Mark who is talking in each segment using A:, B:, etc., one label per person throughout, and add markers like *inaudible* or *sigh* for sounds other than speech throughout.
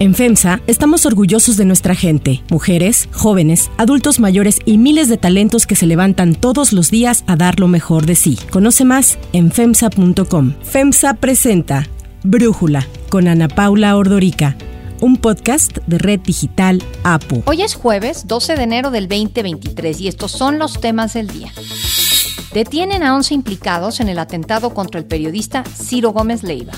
A: En FEMSA estamos orgullosos de nuestra gente, mujeres, jóvenes, adultos mayores y miles de talentos que se levantan todos los días a dar lo mejor de sí. Conoce más en FEMSA.com. FEMSA presenta Brújula con Ana Paula Ordorica un podcast de Red Digital APU.
B: Hoy es jueves 12 de enero del 2023 y estos son los temas del día. Detienen a 11 implicados en el atentado contra el periodista Ciro Gómez Leiva.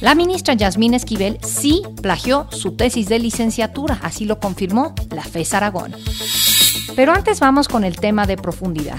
B: La ministra Yasmín Esquivel sí plagió su tesis de licenciatura, así lo confirmó la FES Aragón. Pero antes vamos con el tema de profundidad.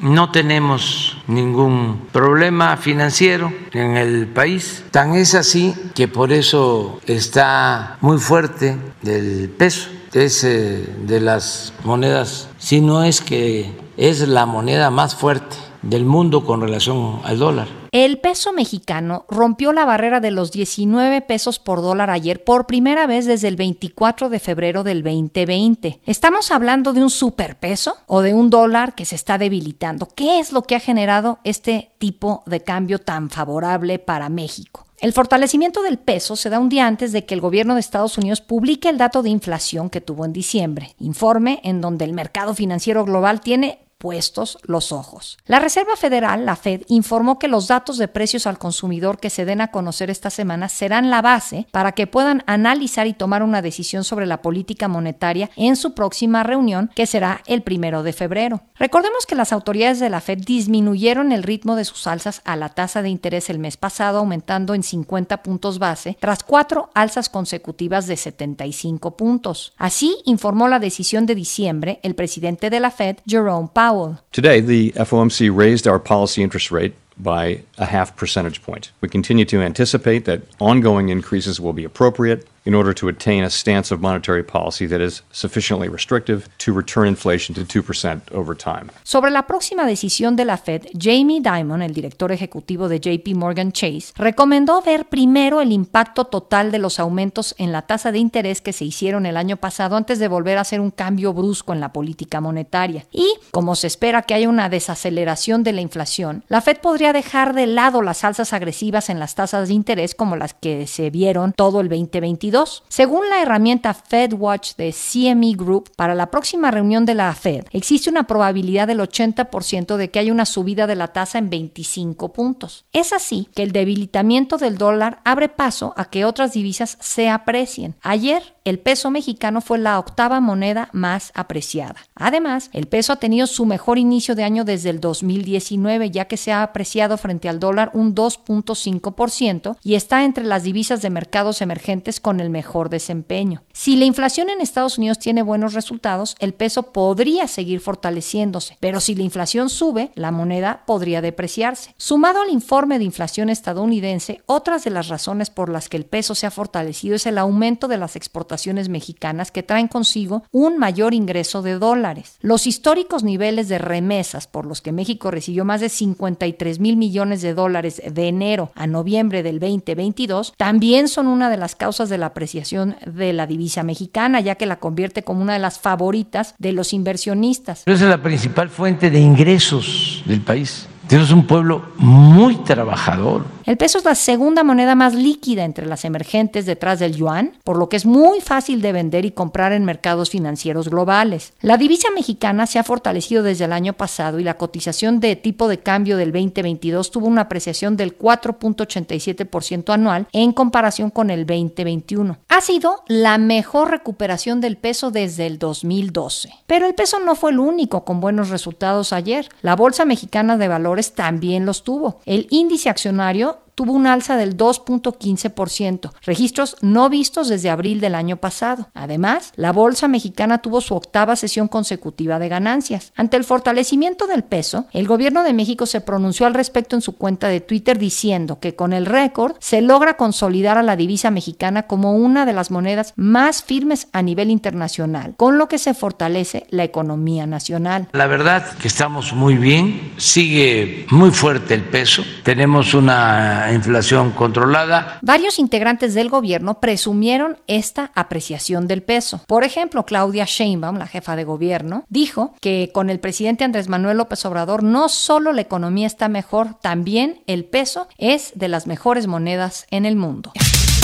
C: No tenemos ningún problema financiero en el país. Tan es así que por eso está muy fuerte el peso. Es eh, de las monedas, si no es que es la moneda más fuerte del mundo con relación al dólar.
B: El peso mexicano rompió la barrera de los 19 pesos por dólar ayer por primera vez desde el 24 de febrero del 2020. ¿Estamos hablando de un superpeso o de un dólar que se está debilitando? ¿Qué es lo que ha generado este tipo de cambio tan favorable para México? El fortalecimiento del peso se da un día antes de que el gobierno de Estados Unidos publique el dato de inflación que tuvo en diciembre, informe en donde el mercado financiero global tiene puestos los ojos. La Reserva Federal, la Fed, informó que los datos de precios al consumidor que se den a conocer esta semana serán la base para que puedan analizar y tomar una decisión sobre la política monetaria en su próxima reunión, que será el primero de febrero. Recordemos que las autoridades de la Fed disminuyeron el ritmo de sus alzas a la tasa de interés el mes pasado, aumentando en 50 puntos base, tras cuatro alzas consecutivas de 75 puntos. Así informó la decisión de diciembre el presidente de la Fed, Jerome Powell
D: Today, the FOMC raised our policy interest rate by a half percentage point. We continue to anticipate that ongoing increases will be appropriate in order to attain a stance of monetary policy that is sufficiently restrictive to return inflation to 2% over time.
B: Sobre la próxima decisión de la Fed, Jamie Dimon, el director ejecutivo de JP Morgan Chase, recomendó ver primero el impacto total de los aumentos en la tasa de interés que se hicieron el año pasado antes de volver a hacer un cambio brusco en la política monetaria. Y, como se espera que haya una desaceleración de la inflación, la Fed podría dejar de lado las alzas agresivas en las tasas de interés como las que se vieron todo el 2022 según la herramienta FedWatch de CME Group, para la próxima reunión de la Fed existe una probabilidad del 80% de que haya una subida de la tasa en 25 puntos. Es así que el debilitamiento del dólar abre paso a que otras divisas se aprecien. Ayer el peso mexicano fue la octava moneda más apreciada. Además, el peso ha tenido su mejor inicio de año desde el 2019, ya que se ha apreciado frente al dólar un 2.5% y está entre las divisas de mercados emergentes con el mejor desempeño. Si la inflación en Estados Unidos tiene buenos resultados, el peso podría seguir fortaleciéndose, pero si la inflación sube, la moneda podría depreciarse. Sumado al informe de inflación estadounidense, otras de las razones por las que el peso se ha fortalecido es el aumento de las exportaciones mexicanas que traen consigo un mayor ingreso de dólares. Los históricos niveles de remesas por los que México recibió más de 53 mil millones de dólares de enero a noviembre del 2022 también son una de las causas de la apreciación de la divisa mexicana, ya que la convierte como una de las favoritas de los inversionistas.
C: Esa es la principal fuente de ingresos del país. Tenemos un pueblo muy trabajador.
B: El peso es la segunda moneda más líquida entre las emergentes detrás del yuan, por lo que es muy fácil de vender y comprar en mercados financieros globales. La divisa mexicana se ha fortalecido desde el año pasado y la cotización de tipo de cambio del 2022 tuvo una apreciación del 4.87% anual en comparación con el 2021. Ha sido la mejor recuperación del peso desde el 2012. Pero el peso no fue el único con buenos resultados ayer. La Bolsa Mexicana de Valores también los tuvo. El índice accionario tuvo un alza del 2.15%, registros no vistos desde abril del año pasado. Además, la Bolsa Mexicana tuvo su octava sesión consecutiva de ganancias. Ante el fortalecimiento del peso, el gobierno de México se pronunció al respecto en su cuenta de Twitter diciendo que con el récord se logra consolidar a la divisa mexicana como una de las monedas más firmes a nivel internacional, con lo que se fortalece la economía nacional.
C: La verdad que estamos muy bien, sigue muy fuerte el peso, tenemos una inflación controlada.
B: Varios integrantes del gobierno presumieron esta apreciación del peso. Por ejemplo, Claudia Sheinbaum, la jefa de gobierno, dijo que con el presidente Andrés Manuel López Obrador no solo la economía está mejor, también el peso es de las mejores monedas en el mundo.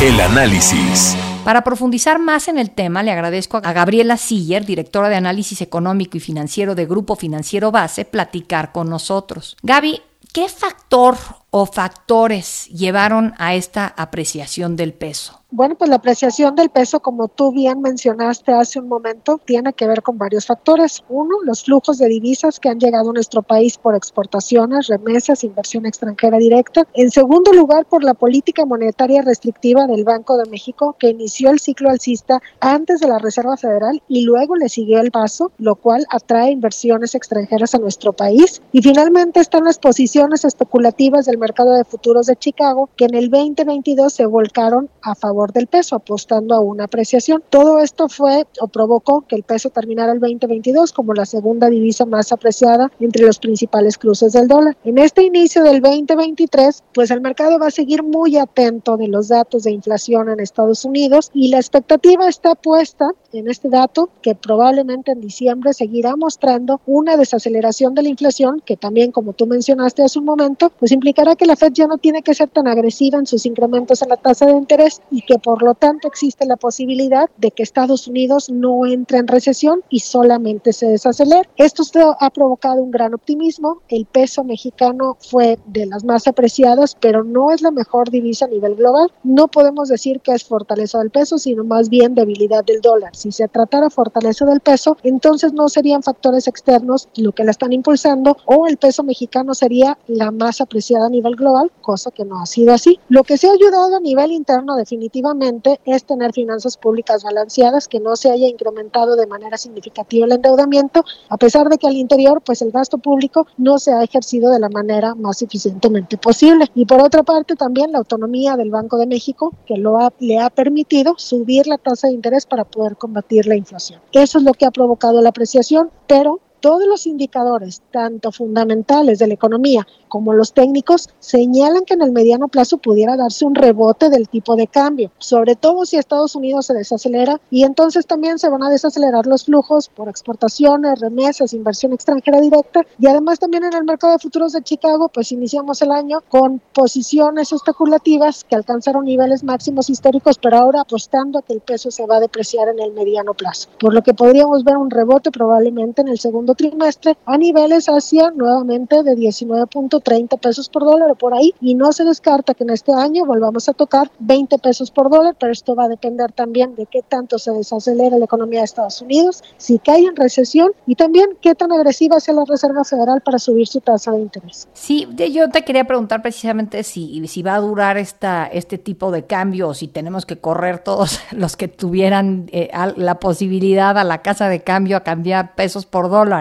E: El análisis.
B: Para profundizar más en el tema, le agradezco a Gabriela Siller, directora de análisis económico y financiero de Grupo Financiero Base, platicar con nosotros. Gaby, ¿qué factor o factores llevaron a esta apreciación del peso?
F: Bueno, pues la apreciación del peso, como tú bien mencionaste hace un momento, tiene que ver con varios factores. Uno, los flujos de divisas que han llegado a nuestro país por exportaciones, remesas, inversión extranjera directa. En segundo lugar, por la política monetaria restrictiva del Banco de México, que inició el ciclo alcista antes de la Reserva Federal y luego le siguió el paso, lo cual atrae inversiones extranjeras a nuestro país. Y finalmente están las posiciones especulativas del mercado de futuros de Chicago, que en el 2022 se volcaron a favor del peso, apostando a una apreciación. Todo esto fue o provocó que el peso terminara el 2022 como la segunda divisa más apreciada entre los principales cruces del dólar. En este inicio del 2023, pues el mercado va a seguir muy atento de los datos de inflación en Estados Unidos y la expectativa está puesta en este dato que probablemente en diciembre seguirá mostrando una desaceleración de la inflación que también como tú mencionaste hace un momento, pues implicará que la Fed ya no tiene que ser tan agresiva en sus incrementos en la tasa de interés y que por lo tanto existe la posibilidad de que Estados Unidos no entre en recesión y solamente se desacelere. Esto ha provocado un gran optimismo. El peso mexicano fue de las más apreciadas, pero no es la mejor divisa a nivel global. No podemos decir que es fortaleza del peso, sino más bien debilidad del dólar. Si se tratara fortaleza del peso, entonces no serían factores externos lo que la están impulsando o el peso mexicano sería la más apreciada a nivel global, cosa que no ha sido así. Lo que se ha ayudado a nivel interno definitivamente es tener finanzas públicas balanceadas, que no se haya incrementado de manera significativa el endeudamiento, a pesar de que al interior, pues el gasto público no se ha ejercido de la manera más eficientemente posible. Y por otra parte, también la autonomía del Banco de México, que lo le ha permitido subir la tasa de interés para poder combatir la inflación. Eso es lo que ha provocado la apreciación, pero todos los indicadores, tanto fundamentales de la economía como los técnicos, señalan que en el mediano plazo pudiera darse un rebote del tipo de cambio, sobre todo si Estados Unidos se desacelera y entonces también se van a desacelerar los flujos por exportaciones, remesas, inversión extranjera directa. Y además también en el mercado de futuros de Chicago, pues iniciamos el año con posiciones especulativas que alcanzaron niveles máximos históricos, pero ahora apostando a que el peso se va a depreciar en el mediano plazo, por lo que podríamos ver un rebote probablemente en el segundo trimestre a niveles hacia nuevamente de 19.30 pesos por dólar o por ahí y no se descarta que en este año volvamos a tocar 20 pesos por dólar, pero esto va a depender también de qué tanto se desacelera la economía de Estados Unidos, si cae en recesión y también qué tan agresiva sea la Reserva Federal para subir su tasa de interés.
B: Sí, yo te quería preguntar precisamente si, si va a durar esta, este tipo de cambio si tenemos que correr todos *laughs* los que tuvieran eh, la posibilidad a la casa de cambio a cambiar pesos por dólar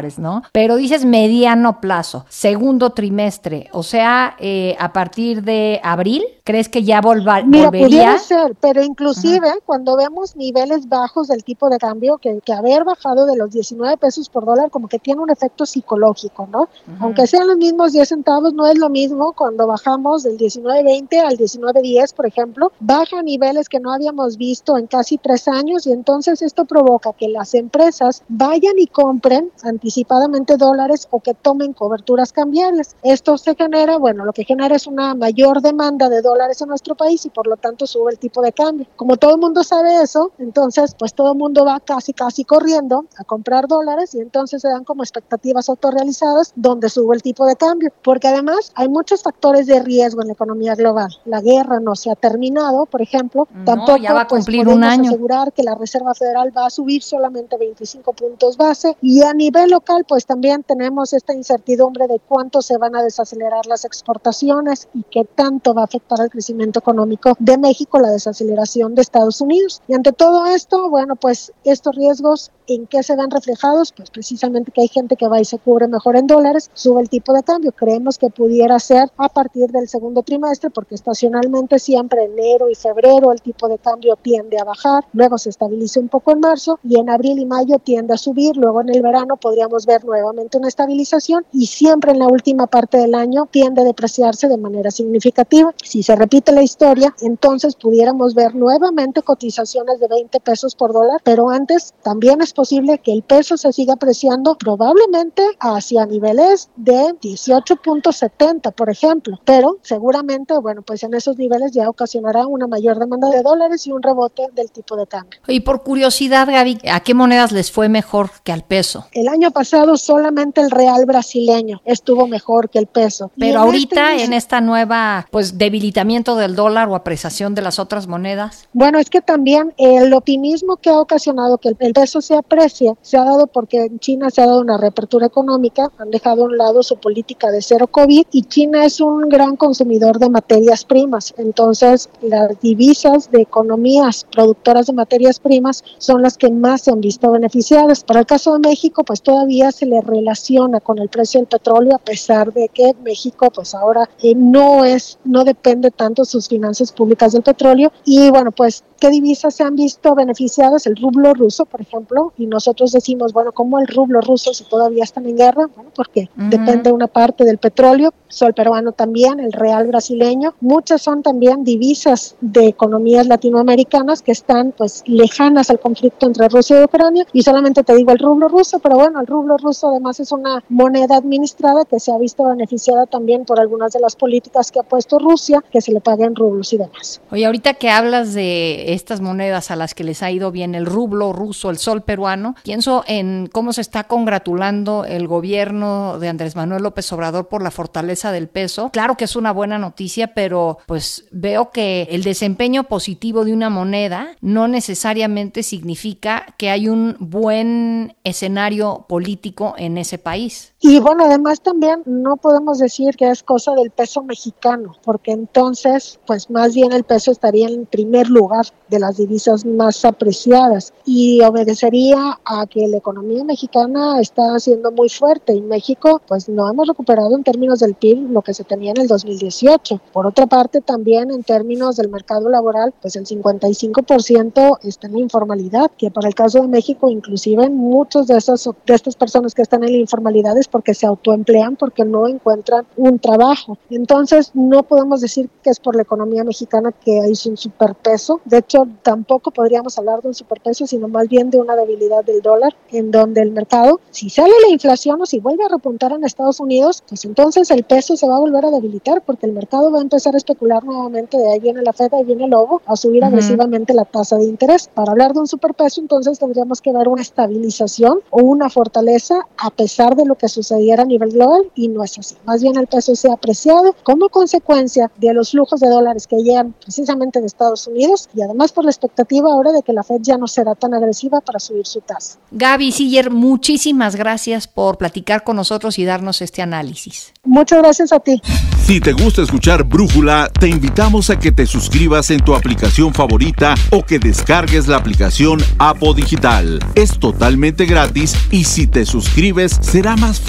B: Pero dices mediano plazo, segundo trimestre, o sea, eh, a partir de abril, ¿crees que ya volva,
F: Mira, volvería? Pudiera ser, pero inclusive cuando vemos niveles bajos del tipo de cambio, que, que, haber bajado de los 19 pesos por dólar como que tiene un efecto psicológico, ¿no? Aunque sean los mismos 10 centavos, no es lo mismo cuando bajamos del 19.20 al 19.10, por ejemplo, baja a niveles que no habíamos visto en casi tres años y entonces esto provoca que las empresas vayan y compren anticipadamente dólares o que tomen coberturas cambiables. Esto se genera, bueno, lo que genera es una mayor demanda de dólares en nuestro país y por lo tanto sube el tipo de cambio. Como todo el mundo sabe eso, entonces pues todo el mundo va casi casi corriendo a comprar dólares y entonces se dan como expectativas autorrealizadas donde sube el tipo de cambio, porque además hay muchos factores de riesgo en la economía global. La guerra no se ha terminado, por ejemplo, tampoco
B: ya va a
F: pues,
B: cumplir un año.
F: asegurar que la Reserva Federal va a subir solamente 25 puntos base y a nivel local, pues también tenemos esta incertidumbre de cuánto se van a desacelerar las exportaciones y qué tanto va a afectar crecimiento económico de México la desaceleración de Estados Unidos. Y ante todo esto, bueno, pues estos riesgos en qué se ven reflejados, pues precisamente que hay gente que va y se cubre mejor en dólares, sube el tipo de cambio. Creemos que pudiera ser a partir del segundo trimestre, porque estacionalmente siempre enero y febrero el tipo de cambio tiende a bajar, luego se estabiliza un poco en marzo y en abril y mayo tiende a subir, luego en el verano podría podríamos ver nuevamente una estabilización y siempre en la última parte del año tiende a depreciarse de manera significativa. Si se repite la historia, entonces pudiéramos ver nuevamente cotizaciones de 20 pesos por dólar, pero antes también es posible que el peso se siga apreciando probablemente hacia niveles de 18.70, por ejemplo, pero seguramente, bueno, pues en esos niveles ya ocasionará una mayor demanda de dólares y un rebote del tipo de cambio.
B: Y por curiosidad, Gaby, ¿a qué monedas les fue mejor que al peso?
F: El año pasado solamente el real brasileño estuvo mejor que el peso.
B: Pero ahorita este en esta nueva, pues del dólar o apreciación de las otras monedas.
F: Bueno, es que también el optimismo que ha ocasionado que el peso se aprecie se ha dado porque en China se ha dado una reapertura económica, han dejado a un lado su política de cero COVID y China es un gran consumidor de materias primas. Entonces, las divisas de economías productoras de materias primas son las que más se han visto beneficiadas. Para el caso de México, pues todavía se le relaciona con el precio del petróleo a pesar de que México pues ahora eh, no es no depende tanto sus finanzas públicas del petróleo y bueno, pues ¿Qué divisas se han visto beneficiadas? El rublo ruso, por ejemplo, y nosotros decimos, bueno, ¿cómo el rublo ruso si todavía están en guerra? Bueno, porque depende una parte del petróleo, sol peruano también, el real brasileño. Muchas son también divisas de economías latinoamericanas que están pues lejanas al conflicto entre Rusia y Ucrania. Y solamente te digo el rublo ruso, pero bueno, el rublo ruso además es una moneda administrada que se ha visto beneficiada también por algunas de las políticas que ha puesto Rusia, que se le paguen rublos y demás.
B: Oye, ahorita que hablas de estas monedas a las que les ha ido bien el rublo ruso, el sol peruano, pienso en cómo se está congratulando el gobierno de Andrés Manuel López Obrador por la fortaleza del peso. Claro que es una buena noticia, pero pues veo que el desempeño positivo de una moneda no necesariamente significa que hay un buen escenario político en ese país.
F: Y bueno, además también no podemos decir que es cosa del peso mexicano, porque entonces, pues más bien el peso estaría en primer lugar de las divisas más apreciadas y obedecería a que la economía mexicana está siendo muy fuerte y México pues no hemos recuperado en términos del PIB lo que se tenía en el 2018. Por otra parte también en términos del mercado laboral pues el 55% está en la informalidad que para el caso de México inclusive muchos de esas de estas personas que están en la informalidad porque se autoemplean porque no encuentran un trabajo. Entonces no podemos decir que es por la economía mexicana que hay un superpeso. De hecho, tampoco podríamos hablar de un superpeso, sino más bien de una debilidad del dólar, en donde el mercado, si sale la inflación o si vuelve a repuntar en Estados Unidos, pues entonces el peso se va a volver a debilitar porque el mercado va a empezar a especular nuevamente de ahí viene la Fed, ahí viene el lobo, a subir agresivamente la tasa de interés. Para hablar de un superpeso, entonces tendríamos que ver una estabilización o una fortaleza a pesar de lo que sucediera a nivel global y no es así. Más bien el peso se ha apreciado como consecuencia de los flujos de dólares que llegan precisamente de Estados Unidos y además por la expectativa ahora de que la Fed ya no será tan agresiva para subir su tasa.
B: Gaby Siller, muchísimas gracias por platicar con nosotros y darnos este análisis.
F: Muchas gracias a ti.
E: Si te gusta escuchar Brújula, te invitamos a que te suscribas en tu aplicación favorita o que descargues la aplicación Apo Digital. Es totalmente gratis y si te suscribes será más fácil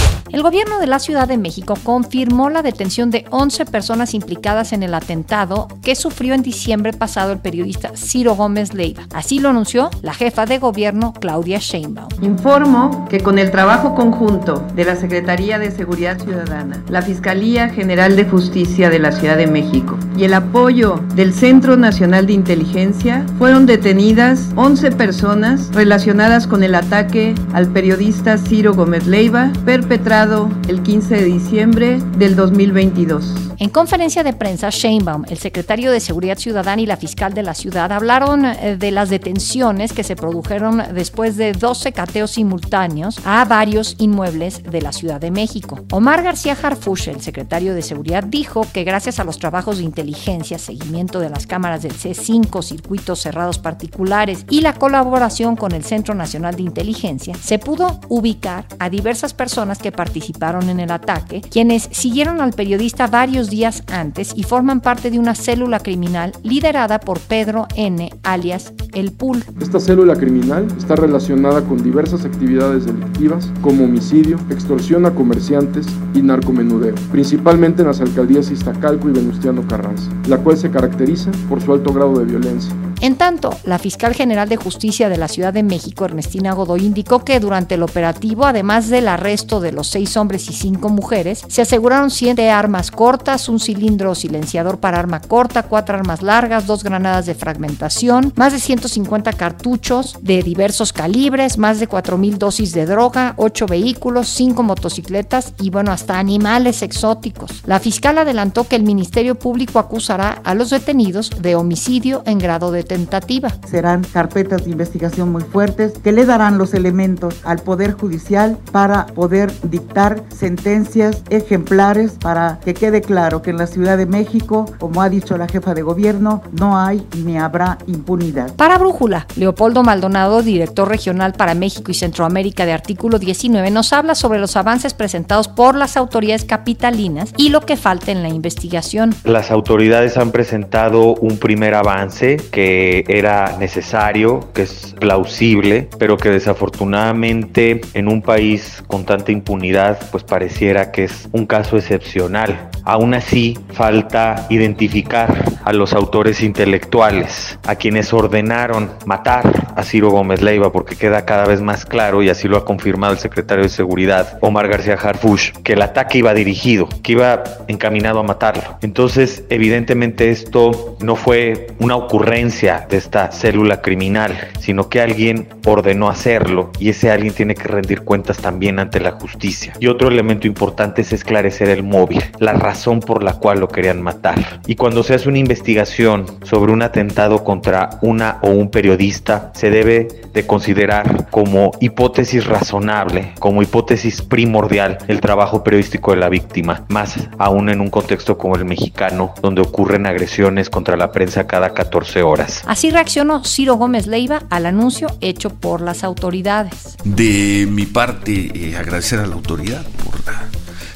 B: El gobierno de la Ciudad de México confirmó la detención de 11 personas implicadas en el atentado que sufrió en diciembre pasado el periodista Ciro Gómez Leiva. Así lo anunció la jefa de gobierno Claudia Sheinbaum.
G: Informo que con el trabajo conjunto de la Secretaría de Seguridad Ciudadana, la Fiscalía General de Justicia de la Ciudad de México y el apoyo del Centro Nacional de Inteligencia, fueron detenidas 11 personas relacionadas con el ataque al periodista Ciro Gómez Leiva perpetrado el 15 de diciembre del 2022.
B: En conferencia de prensa, Sheinbaum, el secretario de Seguridad Ciudadana y la fiscal de la ciudad hablaron eh, de las detenciones que se produjeron después de 12 cateos simultáneos a varios inmuebles de la Ciudad de México. Omar García Harfush, el secretario de Seguridad, dijo que gracias a los trabajos de inteligencia, seguimiento de las cámaras del C5, circuitos cerrados particulares y la colaboración con el Centro Nacional de Inteligencia, se pudo ubicar a diversas personas que participaron en el ataque, quienes siguieron al periodista varios días antes y forman parte de una célula criminal liderada por Pedro N., alias El Pool.
H: Esta célula criminal está relacionada con diversas actividades delictivas como homicidio, extorsión a comerciantes y narcomenudeo, principalmente en las alcaldías Iztacalco y Venustiano Carranza. La cual se caracteriza por su alto grado de violencia.
B: En tanto, la fiscal general de justicia de la Ciudad de México, Ernestina Godoy, indicó que durante el operativo, además del arresto de los seis hombres y cinco mujeres, se aseguraron siete armas cortas, un cilindro silenciador para arma corta, cuatro armas largas, dos granadas de fragmentación, más de 150 cartuchos de diversos calibres, más de 4.000 dosis de droga, ocho vehículos, cinco motocicletas y bueno, hasta animales exóticos. La fiscal adelantó que el Ministerio Público acusará a los detenidos de homicidio en grado de tentativa.
I: Serán carpetas de investigación muy fuertes que le darán los elementos al Poder Judicial para poder dictar sentencias ejemplares para que quede claro que en la Ciudad de México, como ha dicho la jefa de gobierno, no hay ni habrá impunidad.
B: Para Brújula, Leopoldo Maldonado, director regional para México y Centroamérica de Artículo 19, nos habla sobre los avances presentados por las autoridades capitalinas y lo que falta en la investigación.
J: Las autoridades han presentado un primer avance que era necesario, que es plausible, pero que desafortunadamente en un país con tanta impunidad, pues pareciera que es un caso excepcional. Aún así, falta identificar a los autores intelectuales, a quienes ordenaron matar a Ciro Gómez Leiva, porque queda cada vez más claro, y así lo ha confirmado el secretario de Seguridad, Omar García Harfush, que el ataque iba dirigido, que iba encaminado a matarlo. Entonces, evidentemente esto no fue una ocurrencia de esta célula criminal, sino que alguien ordenó hacerlo y ese alguien tiene que rendir cuentas también ante la justicia. Y otro elemento importante es esclarecer el móvil, la razón por la cual lo querían matar. Y cuando se hace una investigación sobre un atentado contra una o un periodista, se debe de considerar como hipótesis razonable, como hipótesis primordial el trabajo periodístico de la víctima, más aún en un contexto como el mexicano, donde ocurren agresiones contra la prensa cada 14 horas.
B: Así reaccionó Ciro Gómez Leiva al anuncio hecho por las autoridades.
K: De mi parte, eh, agradecer a la autoridad por la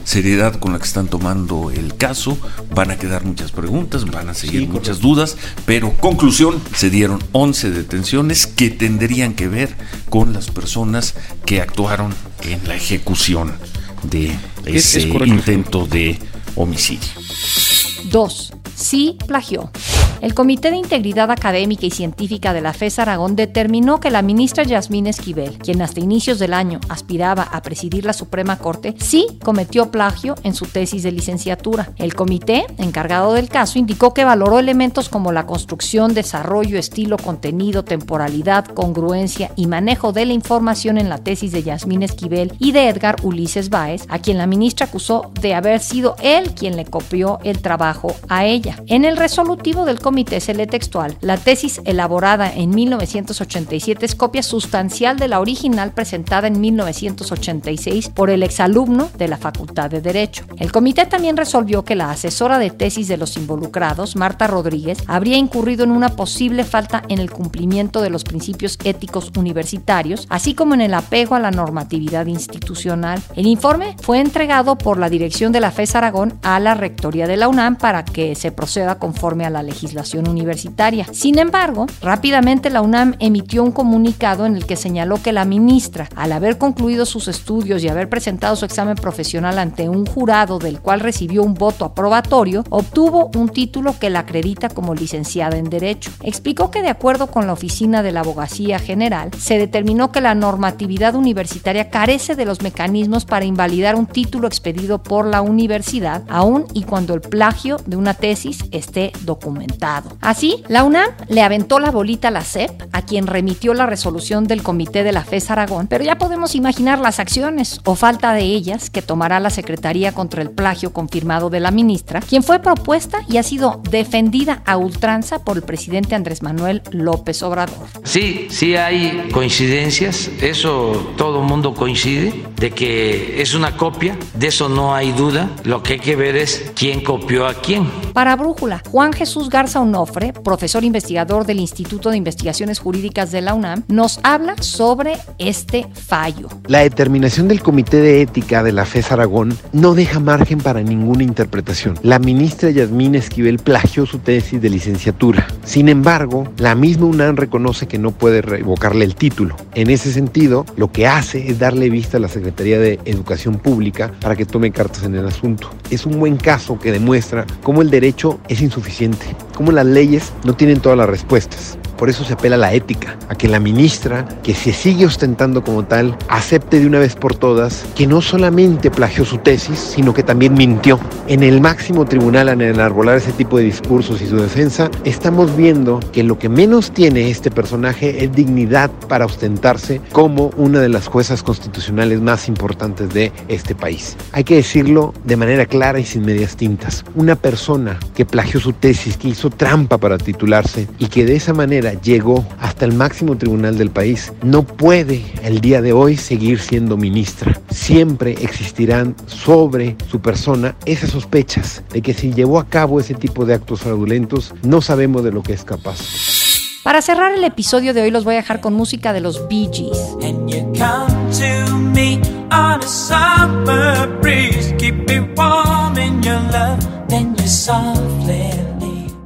K: seriedad con la que están tomando el caso. Van a quedar muchas preguntas, van a seguir muchas dudas, pero conclusión, se dieron 11 detenciones que tendrían que ver con las personas que actuaron en la ejecución de ese intento de homicidio.
B: 2. Sí plagió. El Comité de Integridad Académica y Científica de la FES Aragón determinó que la ministra Yasmín Esquivel, quien hasta inicios del año aspiraba a presidir la Suprema Corte, sí cometió plagio en su tesis de licenciatura. El comité, encargado del caso, indicó que valoró elementos como la construcción, desarrollo, estilo, contenido, temporalidad, congruencia y manejo de la información en la tesis de Yasmín Esquivel y de Edgar Ulises Báez, a quien la ministra acusó de haber sido él quien le copió el trabajo a ella. En el resolutivo del comité se lee textual, la tesis elaborada en 1987 es copia sustancial de la original presentada en 1986 por el exalumno de la Facultad de Derecho. El comité también resolvió que la asesora de tesis de los involucrados, Marta Rodríguez, habría incurrido en una posible falta en el cumplimiento de los principios éticos universitarios, así como en el apego a la normatividad institucional. El informe fue entregado por la dirección de la FES Aragón a la Rectoría de la UNAM para que se proceda conforme a la legislación universitaria. Sin embargo, rápidamente la UNAM emitió un comunicado en el que señaló que la ministra, al haber concluido sus estudios y haber presentado su examen profesional ante un jurado del cual recibió un voto aprobatorio, obtuvo un título que la acredita como licenciada en Derecho. Explicó que de acuerdo con la Oficina de la Abogacía General, se determinó que la normatividad universitaria carece de los mecanismos para invalidar un título expedido por la universidad, aun y cuando el plagio de una tesis esté documentado. Así, la UNAM le aventó la bolita a la CEP, a quien remitió la resolución del comité de la FES Aragón, pero ya podemos imaginar las acciones o falta de ellas que tomará la Secretaría contra el plagio confirmado de la ministra, quien fue propuesta y ha sido defendida a ultranza por el presidente Andrés Manuel López Obrador.
C: Sí, sí hay coincidencias, eso todo el mundo coincide, de que es una copia, de eso no hay duda, lo que hay que ver es quién copió a quién.
B: Para Brújula, Juan Jesús Garza Onofre, profesor investigador del Instituto de Investigaciones Jurídicas de la UNAM, nos habla sobre este fallo.
L: La determinación del Comité de Ética de la FES Aragón no deja margen para ninguna interpretación. La ministra Yasmín Esquivel plagió su tesis de licenciatura. Sin embargo, la misma UNAM reconoce que no puede revocarle el título. En ese sentido, lo que hace es darle vista a la Secretaría de Educación Pública para que tome cartas en el asunto. Es un buen caso que demuestra cómo el derecho es insuficiente, cómo las leyes no tienen todas las respuestas. Por eso se apela a la ética, a que la ministra, que se sigue ostentando como tal, acepte de una vez por todas que no solamente plagió su tesis, sino que también mintió. En el máximo tribunal, al enarbolar ese tipo de discursos y su defensa, estamos viendo que lo que menos tiene este personaje es dignidad para ostentarse como una de las juezas constitucionales más importantes de este país. Hay que decirlo de manera clara y sin medias tintas. Una persona que plagió su tesis, que hizo trampa para titularse y que de esa manera llegó hasta el máximo tribunal del país, no puede el día de hoy seguir siendo ministra. Siempre existirán sobre su persona esas sospechas de que si llevó a cabo ese tipo de actos fraudulentos, no sabemos de lo que es capaz.
B: Para cerrar el episodio de hoy los voy a dejar con música de los Bee Gees.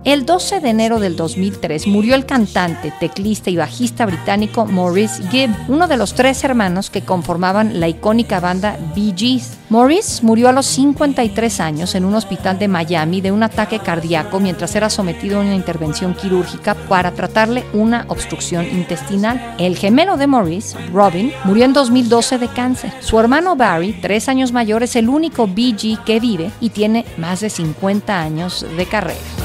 B: El 12 de enero del 2003 murió el cantante, teclista y bajista británico Maurice Gibb, uno de los tres hermanos que conformaban la icónica banda Bee Gees. Maurice murió a los 53 años en un hospital de Miami de un ataque cardíaco mientras era sometido a una intervención quirúrgica para tratarle una obstrucción intestinal. El gemelo de Maurice, Robin, murió en 2012 de cáncer. Su hermano Barry, tres años mayor, es el único Bee Gee que vive y tiene más de 50 años de carrera.